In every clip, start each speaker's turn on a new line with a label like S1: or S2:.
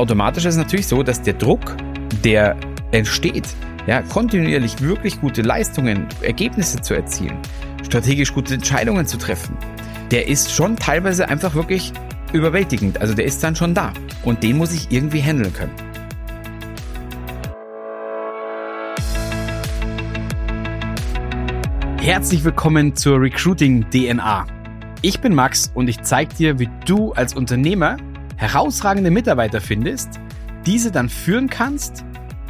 S1: automatisch ist es natürlich so, dass der Druck, der entsteht, ja, kontinuierlich wirklich gute Leistungen, Ergebnisse zu erzielen, strategisch gute Entscheidungen zu treffen, der ist schon teilweise einfach wirklich überwältigend. Also der ist dann schon da. Und den muss ich irgendwie handeln können. Herzlich willkommen zur Recruiting DNA. Ich bin Max und ich zeige dir, wie du als Unternehmer herausragende Mitarbeiter findest, diese dann führen kannst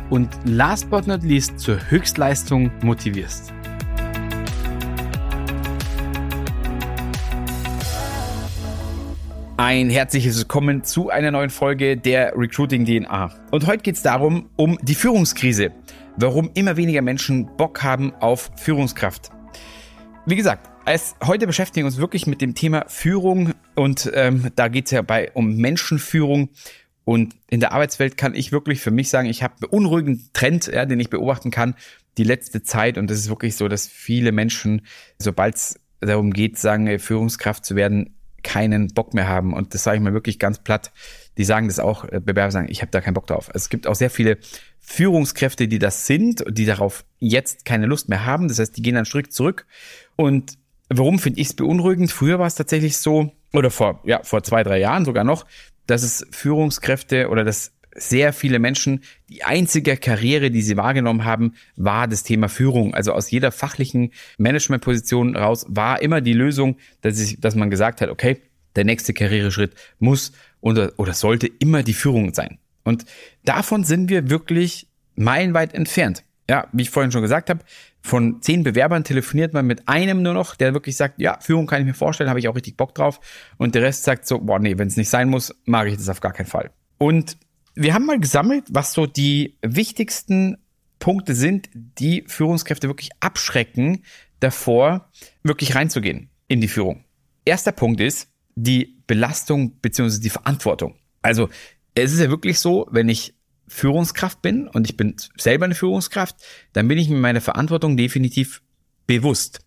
S1: und last but not least zur Höchstleistung motivierst. Ein herzliches Willkommen zu einer neuen Folge der Recruiting DNA. Und heute geht es darum, um die Führungskrise. Warum immer weniger Menschen Bock haben auf Führungskraft. Wie gesagt, als heute beschäftigen wir uns wirklich mit dem Thema Führung und ähm, da geht es ja bei um Menschenführung. Und in der Arbeitswelt kann ich wirklich für mich sagen, ich habe einen beunruhigenden Trend, ja, den ich beobachten kann, die letzte Zeit. Und das ist wirklich so, dass viele Menschen, sobald es darum geht, sagen, Führungskraft zu werden, keinen Bock mehr haben. Und das sage ich mal wirklich ganz platt. Die sagen das auch, äh, Bewerber sagen, ich habe da keinen Bock drauf. Also es gibt auch sehr viele Führungskräfte, die das sind, die darauf jetzt keine Lust mehr haben. Das heißt, die gehen dann strikt zurück. Und warum finde ich es beunruhigend? Früher war es tatsächlich so, oder vor, ja, vor zwei, drei Jahren sogar noch, dass es Führungskräfte oder dass sehr viele Menschen, die einzige Karriere, die sie wahrgenommen haben, war das Thema Führung. Also aus jeder fachlichen Managementposition raus war immer die Lösung, dass, ich, dass man gesagt hat, okay, der nächste Karriereschritt muss oder, oder sollte immer die Führung sein. Und davon sind wir wirklich meilenweit entfernt. Ja, wie ich vorhin schon gesagt habe, von zehn Bewerbern telefoniert man mit einem nur noch, der wirklich sagt, ja, Führung kann ich mir vorstellen, habe ich auch richtig Bock drauf. Und der Rest sagt so, boah, nee, wenn es nicht sein muss, mag ich das auf gar keinen Fall. Und wir haben mal gesammelt, was so die wichtigsten Punkte sind, die Führungskräfte wirklich abschrecken, davor wirklich reinzugehen in die Führung. Erster Punkt ist die Belastung beziehungsweise die Verantwortung. Also es ist ja wirklich so, wenn ich Führungskraft bin und ich bin selber eine Führungskraft, dann bin ich mir meiner Verantwortung definitiv bewusst.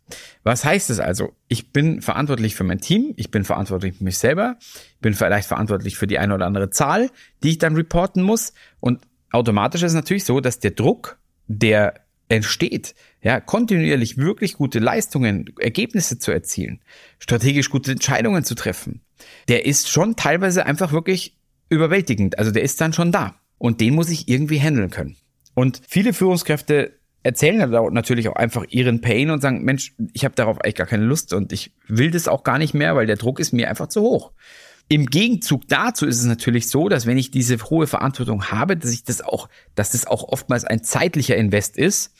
S1: Was heißt es also? Ich bin verantwortlich für mein Team, ich bin verantwortlich für mich selber, ich bin vielleicht verantwortlich für die eine oder andere Zahl, die ich dann reporten muss und automatisch ist natürlich so, dass der Druck, der entsteht, ja, kontinuierlich wirklich gute Leistungen, Ergebnisse zu erzielen, strategisch gute Entscheidungen zu treffen, der ist schon teilweise einfach wirklich überwältigend. Also der ist dann schon da. Und den muss ich irgendwie handeln können. Und viele Führungskräfte erzählen natürlich auch einfach ihren Pain und sagen, Mensch, ich habe darauf eigentlich gar keine Lust und ich will das auch gar nicht mehr, weil der Druck ist mir einfach zu hoch. Im Gegenzug dazu ist es natürlich so, dass wenn ich diese hohe Verantwortung habe, dass ich das auch, dass das auch oftmals ein zeitlicher Invest ist.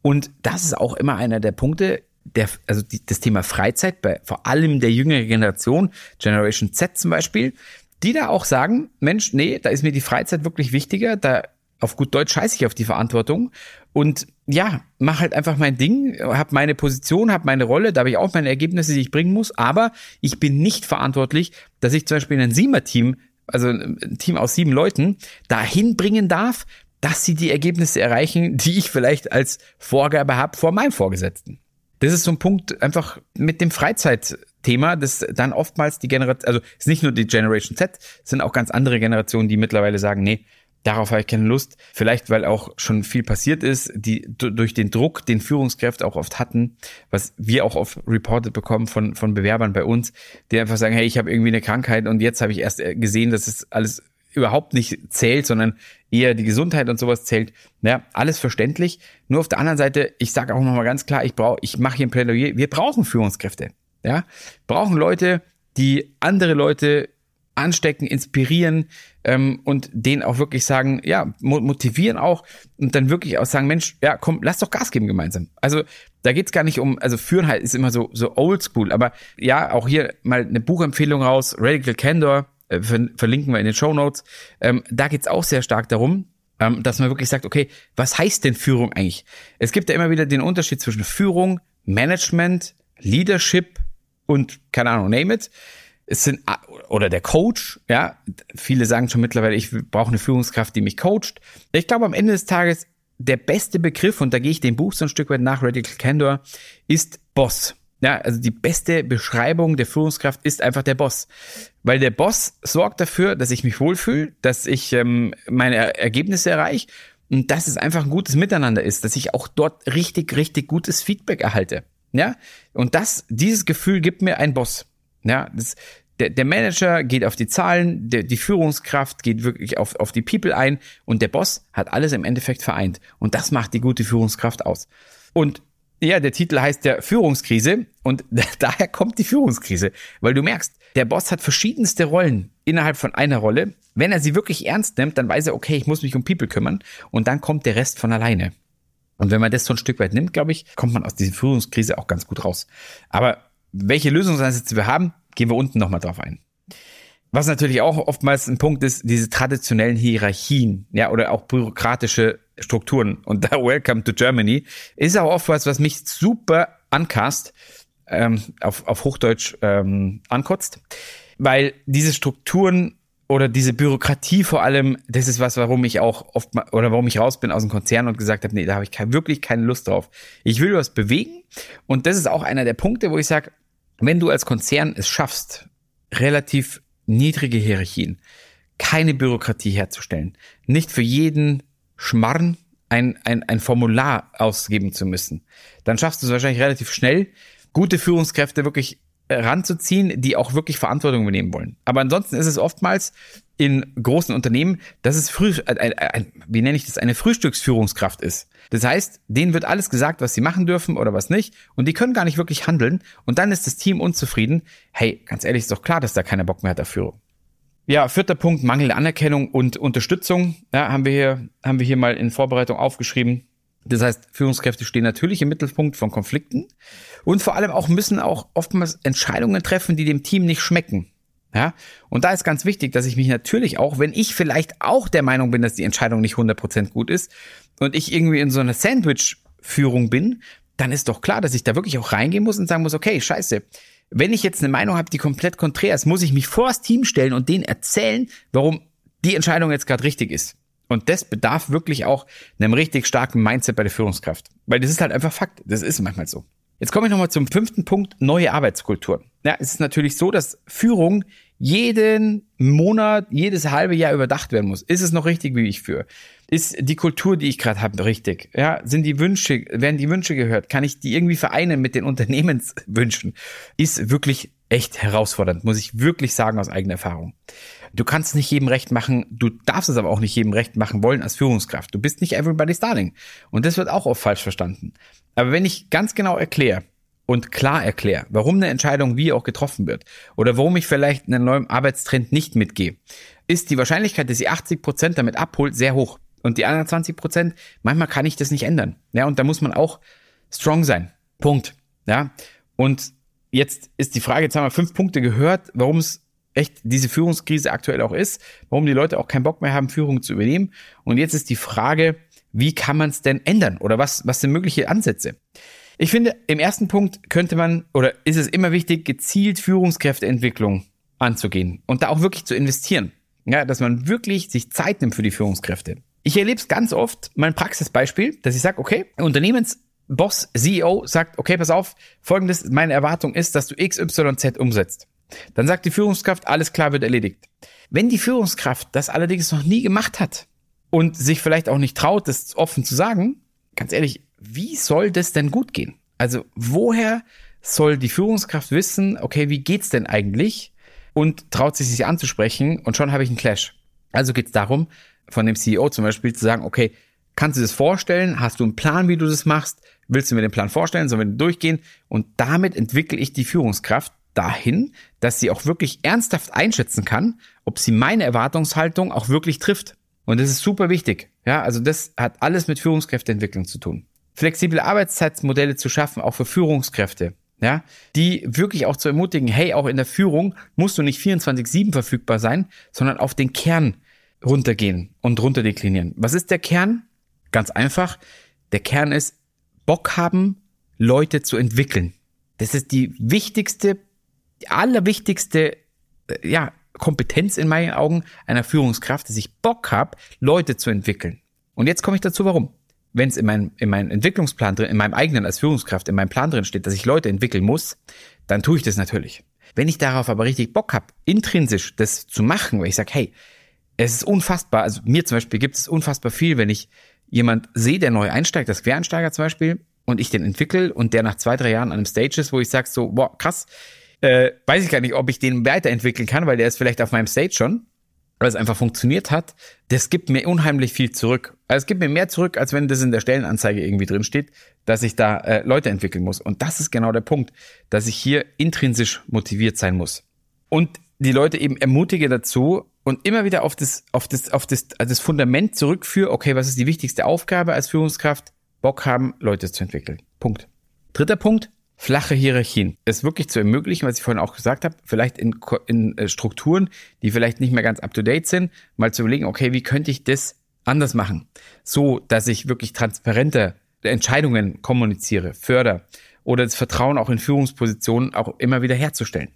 S1: Und das ist auch immer einer der Punkte, der, also die, das Thema Freizeit bei vor allem der jüngeren Generation, Generation Z zum Beispiel, die da auch sagen, Mensch, nee, da ist mir die Freizeit wirklich wichtiger, da auf gut Deutsch scheiße ich auf die Verantwortung und ja, mach halt einfach mein Ding, hab meine Position, hab meine Rolle, da habe ich auch meine Ergebnisse, die ich bringen muss, aber ich bin nicht verantwortlich, dass ich zum Beispiel in ein Siemer-Team, also ein Team aus sieben Leuten, dahin bringen darf, dass sie die Ergebnisse erreichen, die ich vielleicht als Vorgabe habe vor meinem Vorgesetzten. Das ist so ein Punkt einfach mit dem Freizeitthema, das dann oftmals die Generation, also ist nicht nur die Generation Z, sind auch ganz andere Generationen, die mittlerweile sagen, nee, darauf habe ich keine Lust. Vielleicht, weil auch schon viel passiert ist, die durch den Druck, den Führungskräfte auch oft hatten, was wir auch oft reported bekommen von, von Bewerbern bei uns, die einfach sagen, hey, ich habe irgendwie eine Krankheit und jetzt habe ich erst gesehen, dass es alles überhaupt nicht zählt, sondern eher die Gesundheit und sowas zählt. Ja, alles verständlich. Nur auf der anderen Seite, ich sage auch nochmal ganz klar, ich brauche, ich mache hier ein Plädoyer, wir brauchen Führungskräfte. Ja, brauchen Leute, die andere Leute anstecken, inspirieren ähm, und denen auch wirklich sagen, ja, motivieren auch und dann wirklich auch sagen, Mensch, ja, komm, lass doch Gas geben gemeinsam. Also da geht's gar nicht um, also führen halt ist immer so so oldschool, aber ja, auch hier mal eine Buchempfehlung raus, Radical Candor, äh, verlinken wir in den Show Notes. Ähm, da geht's auch sehr stark darum, ähm, dass man wirklich sagt, okay, was heißt denn Führung eigentlich? Es gibt ja immer wieder den Unterschied zwischen Führung, Management, Leadership und keine Ahnung, name it. Es sind oder der Coach, ja, viele sagen schon mittlerweile, ich brauche eine Führungskraft, die mich coacht. Ich glaube, am Ende des Tages der beste Begriff und da gehe ich dem Buch so ein Stück weit nach Radical Candor ist Boss. Ja, also die beste Beschreibung der Führungskraft ist einfach der Boss. Weil der Boss sorgt dafür, dass ich mich wohlfühle, dass ich ähm, meine Ergebnisse erreiche und dass es einfach ein gutes Miteinander ist, dass ich auch dort richtig, richtig gutes Feedback erhalte. Ja, und das, dieses Gefühl gibt mir ein Boss. Ja, das, der, der Manager geht auf die Zahlen, der, die Führungskraft geht wirklich auf, auf die People ein und der Boss hat alles im Endeffekt vereint. Und das macht die gute Führungskraft aus. Und ja, der Titel heißt ja Führungskrise und daher kommt die Führungskrise, weil du merkst, der Boss hat verschiedenste Rollen innerhalb von einer Rolle. Wenn er sie wirklich ernst nimmt, dann weiß er, okay, ich muss mich um People kümmern und dann kommt der Rest von alleine. Und wenn man das so ein Stück weit nimmt, glaube ich, kommt man aus dieser Führungskrise auch ganz gut raus. Aber welche Lösungsansätze wir haben, gehen wir unten nochmal drauf ein. Was natürlich auch oftmals ein Punkt ist, diese traditionellen Hierarchien, ja, oder auch bürokratische Strukturen. Und da Welcome to Germany ist auch oft was, was mich super ankast, ähm, auf, auf Hochdeutsch ähm, ankotzt, weil diese Strukturen oder diese Bürokratie vor allem, das ist was, warum ich auch oft mal, oder warum ich raus bin aus dem Konzern und gesagt habe, nee, da habe ich kein, wirklich keine Lust drauf. Ich will was bewegen und das ist auch einer der Punkte, wo ich sage, wenn du als Konzern es schaffst, relativ niedrige Hierarchien, keine Bürokratie herzustellen, nicht für jeden Schmarrn ein, ein, ein Formular ausgeben zu müssen, dann schaffst du es wahrscheinlich relativ schnell, gute Führungskräfte wirklich ranzuziehen, die auch wirklich Verantwortung übernehmen wollen. Aber ansonsten ist es oftmals in großen Unternehmen, dass es früh, ein, ein, ein, wie nenne ich das, eine Frühstücksführungskraft ist. Das heißt, denen wird alles gesagt, was sie machen dürfen oder was nicht, und die können gar nicht wirklich handeln. Und dann ist das Team unzufrieden. Hey, ganz ehrlich, ist doch klar, dass da keiner Bock mehr hat auf Führung. Ja, vierter Punkt, mangelnde Anerkennung und Unterstützung. Ja, haben wir hier, haben wir hier mal in Vorbereitung aufgeschrieben. Das heißt, Führungskräfte stehen natürlich im Mittelpunkt von Konflikten und vor allem auch müssen auch oftmals Entscheidungen treffen, die dem Team nicht schmecken. Ja, und da ist ganz wichtig, dass ich mich natürlich auch, wenn ich vielleicht auch der Meinung bin, dass die Entscheidung nicht 100% gut ist und ich irgendwie in so einer Sandwich-Führung bin, dann ist doch klar, dass ich da wirklich auch reingehen muss und sagen muss, okay, scheiße, wenn ich jetzt eine Meinung habe, die komplett konträr ist, muss ich mich vor das Team stellen und denen erzählen, warum die Entscheidung jetzt gerade richtig ist. Und das bedarf wirklich auch einem richtig starken Mindset bei der Führungskraft. Weil das ist halt einfach Fakt. Das ist manchmal so. Jetzt komme ich nochmal zum fünften Punkt, neue Arbeitskultur. Ja, es ist natürlich so, dass Führung jeden Monat, jedes halbe Jahr überdacht werden muss. Ist es noch richtig, wie ich führe? Ist die Kultur, die ich gerade habe, richtig? Ja, sind die Wünsche, werden die Wünsche gehört? Kann ich die irgendwie vereinen mit den Unternehmenswünschen? Ist wirklich echt herausfordernd, muss ich wirklich sagen aus eigener Erfahrung. Du kannst nicht jedem recht machen, du darfst es aber auch nicht jedem recht machen wollen als Führungskraft. Du bist nicht everybody's darling. Und das wird auch oft falsch verstanden. Aber wenn ich ganz genau erkläre und klar erkläre, warum eine Entscheidung wie auch getroffen wird oder warum ich vielleicht einen neuen Arbeitstrend nicht mitgehe, ist die Wahrscheinlichkeit, dass sie 80 Prozent damit abholt, sehr hoch. Und die anderen 20 Prozent, manchmal kann ich das nicht ändern. Ja, und da muss man auch strong sein. Punkt. Ja. Und jetzt ist die Frage, jetzt haben wir fünf Punkte gehört, warum es echt diese Führungskrise aktuell auch ist, warum die Leute auch keinen Bock mehr haben, Führung zu übernehmen. Und jetzt ist die Frage, wie kann man es denn ändern oder was, was sind mögliche Ansätze? Ich finde, im ersten Punkt könnte man oder ist es immer wichtig, gezielt Führungskräfteentwicklung anzugehen und da auch wirklich zu investieren. Ja, dass man wirklich sich Zeit nimmt für die Führungskräfte. Ich erlebe es ganz oft, mein Praxisbeispiel, dass ich sage, okay, Unternehmensboss, CEO sagt, okay, pass auf, folgendes, meine Erwartung ist, dass du XYZ umsetzt. Dann sagt die Führungskraft, alles klar wird erledigt. Wenn die Führungskraft das allerdings noch nie gemacht hat und sich vielleicht auch nicht traut, das offen zu sagen, ganz ehrlich, wie soll das denn gut gehen? Also woher soll die Führungskraft wissen, okay, wie geht's denn eigentlich? Und traut sich sich anzusprechen und schon habe ich einen Clash. Also geht es darum, von dem CEO zum Beispiel zu sagen, okay, kannst du das vorstellen? Hast du einen Plan, wie du das machst? Willst du mir den Plan vorstellen? Sollen wir durchgehen? Und damit entwickle ich die Führungskraft, dahin, dass sie auch wirklich ernsthaft einschätzen kann, ob sie meine Erwartungshaltung auch wirklich trifft. Und das ist super wichtig. Ja, also das hat alles mit Führungskräfteentwicklung zu tun. Flexible Arbeitszeitmodelle zu schaffen, auch für Führungskräfte. Ja, die wirklich auch zu ermutigen, hey, auch in der Führung musst du nicht 24-7 verfügbar sein, sondern auf den Kern runtergehen und runterdeklinieren. Was ist der Kern? Ganz einfach. Der Kern ist Bock haben, Leute zu entwickeln. Das ist die wichtigste die allerwichtigste äh, ja, Kompetenz in meinen Augen einer Führungskraft, dass ich Bock habe, Leute zu entwickeln. Und jetzt komme ich dazu, warum. wenn es in, mein, in meinem Entwicklungsplan drin, in meinem eigenen als Führungskraft, in meinem Plan drin steht, dass ich Leute entwickeln muss, dann tue ich das natürlich. Wenn ich darauf aber richtig Bock habe, intrinsisch das zu machen, weil ich sage, hey, es ist unfassbar, also mir zum Beispiel gibt es unfassbar viel, wenn ich jemand sehe, der neu einsteigt, das Quereinsteiger zum Beispiel, und ich den entwickle und der nach zwei, drei Jahren an einem Stage ist, wo ich sage so, boah, krass, äh, weiß ich gar nicht, ob ich den weiterentwickeln kann, weil der ist vielleicht auf meinem Stage schon, weil es einfach funktioniert hat, das gibt mir unheimlich viel zurück. Also es gibt mir mehr zurück, als wenn das in der Stellenanzeige irgendwie drin steht, dass ich da äh, Leute entwickeln muss. Und das ist genau der Punkt, dass ich hier intrinsisch motiviert sein muss. Und die Leute eben ermutige dazu und immer wieder auf das, auf das, auf das, also das Fundament zurückführe, okay, was ist die wichtigste Aufgabe als Führungskraft? Bock haben, Leute zu entwickeln. Punkt. Dritter Punkt, flache Hierarchien. Es wirklich zu ermöglichen, was ich vorhin auch gesagt habe, vielleicht in, in äh, Strukturen, die vielleicht nicht mehr ganz up-to-date sind, mal zu überlegen, okay, wie könnte ich das anders machen? So, dass ich wirklich transparente Entscheidungen kommuniziere, förder oder das Vertrauen auch in Führungspositionen auch immer wieder herzustellen.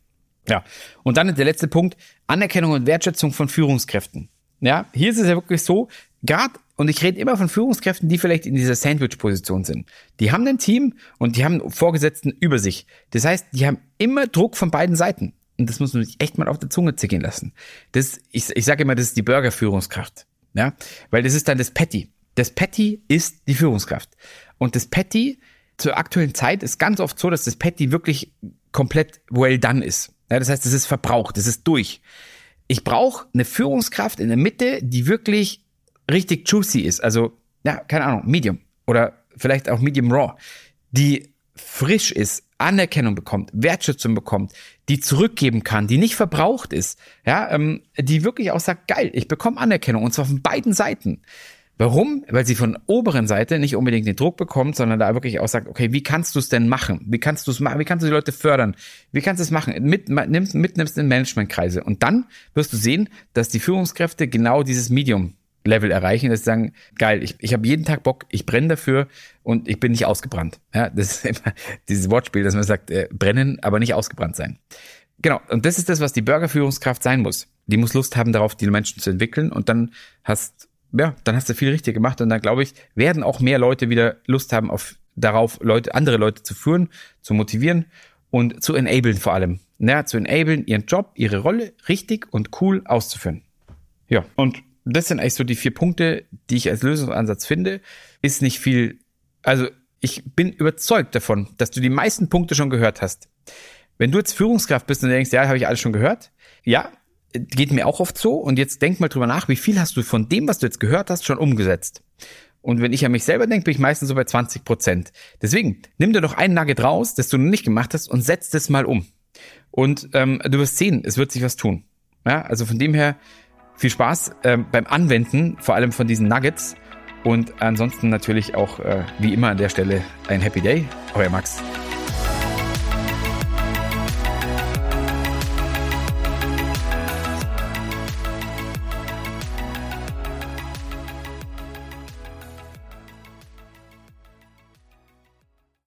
S1: Ja. Und dann der letzte Punkt, Anerkennung und Wertschätzung von Führungskräften. Ja, hier ist es ja wirklich so, gerade, und ich rede immer von Führungskräften, die vielleicht in dieser Sandwich-Position sind. Die haben ein Team und die haben Vorgesetzten über sich. Das heißt, die haben immer Druck von beiden Seiten. Und das muss man sich echt mal auf der Zunge zergehen lassen. Das, ich, ich sage immer, das ist die Burger-Führungskraft. Ja, weil das ist dann das Patty. Das Patty ist die Führungskraft. Und das Patty zur aktuellen Zeit ist ganz oft so, dass das Patty wirklich komplett well done ist. Ja, das heißt, es ist verbraucht, es ist durch. Ich brauche eine Führungskraft in der Mitte, die wirklich richtig juicy ist. Also, ja, keine Ahnung, Medium oder vielleicht auch Medium Raw, die frisch ist, Anerkennung bekommt, Wertschätzung bekommt, die zurückgeben kann, die nicht verbraucht ist, ja, ähm, die wirklich auch sagt, geil, ich bekomme Anerkennung und zwar von beiden Seiten. Warum? Weil sie von oberen Seite nicht unbedingt den Druck bekommt, sondern da wirklich auch sagt, okay, wie kannst du es denn machen? Wie kannst du es machen? Wie kannst du die Leute fördern? Wie kannst du es machen? Mit, nimmst, mitnimmst in Managementkreise. Und dann wirst du sehen, dass die Führungskräfte genau dieses Medium Level erreichen, dass sie sagen, geil, ich, ich habe jeden Tag Bock, ich brenne dafür und ich bin nicht ausgebrannt. Ja, das ist immer dieses Wortspiel, dass man sagt, äh, brennen, aber nicht ausgebrannt sein. Genau, und das ist das, was die Bürgerführungskraft sein muss. Die muss Lust haben darauf, die Menschen zu entwickeln und dann hast ja, dann hast du viel richtig gemacht und dann glaube ich, werden auch mehr Leute wieder Lust haben auf darauf, Leute, andere Leute zu führen, zu motivieren und zu enablen vor allem. Ja, zu enablen, ihren Job, ihre Rolle richtig und cool auszuführen. Ja, und das sind eigentlich so die vier Punkte, die ich als Lösungsansatz finde. Ist nicht viel, also ich bin überzeugt davon, dass du die meisten Punkte schon gehört hast. Wenn du jetzt Führungskraft bist und denkst, ja, habe ich alles schon gehört, ja, geht mir auch oft so. Und jetzt denk mal drüber nach, wie viel hast du von dem, was du jetzt gehört hast, schon umgesetzt? Und wenn ich an mich selber denke, bin ich meistens so bei 20 Prozent. Deswegen, nimm dir doch einen Nugget raus, das du noch nicht gemacht hast und setz das mal um. Und ähm, du wirst sehen, es wird sich was tun. Ja, also von dem her viel Spaß ähm, beim Anwenden, vor allem von diesen Nuggets. Und ansonsten natürlich auch, äh, wie immer an der Stelle, ein Happy Day. Euer Max.